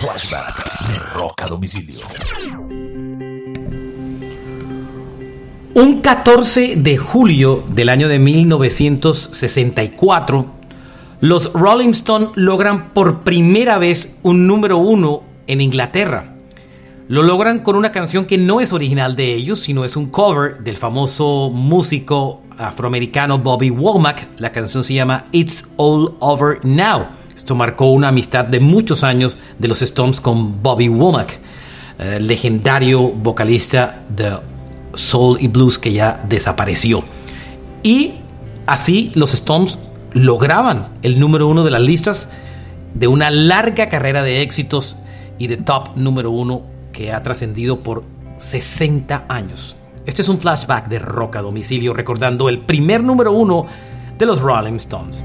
Flashback de Rock a Domicilio. Un 14 de julio del año de 1964, los Rolling Stones logran por primera vez un número uno en Inglaterra. Lo logran con una canción que no es original de ellos, sino es un cover del famoso músico afroamericano Bobby Womack. La canción se llama It's All Over Now. Esto marcó una amistad de muchos años de los Stones con Bobby Womack, eh, legendario vocalista de soul y blues que ya desapareció. Y así los Stones lograban el número uno de las listas de una larga carrera de éxitos y de top número uno que ha trascendido por 60 años. Este es un flashback de Rock a domicilio recordando el primer número uno de los Rolling Stones.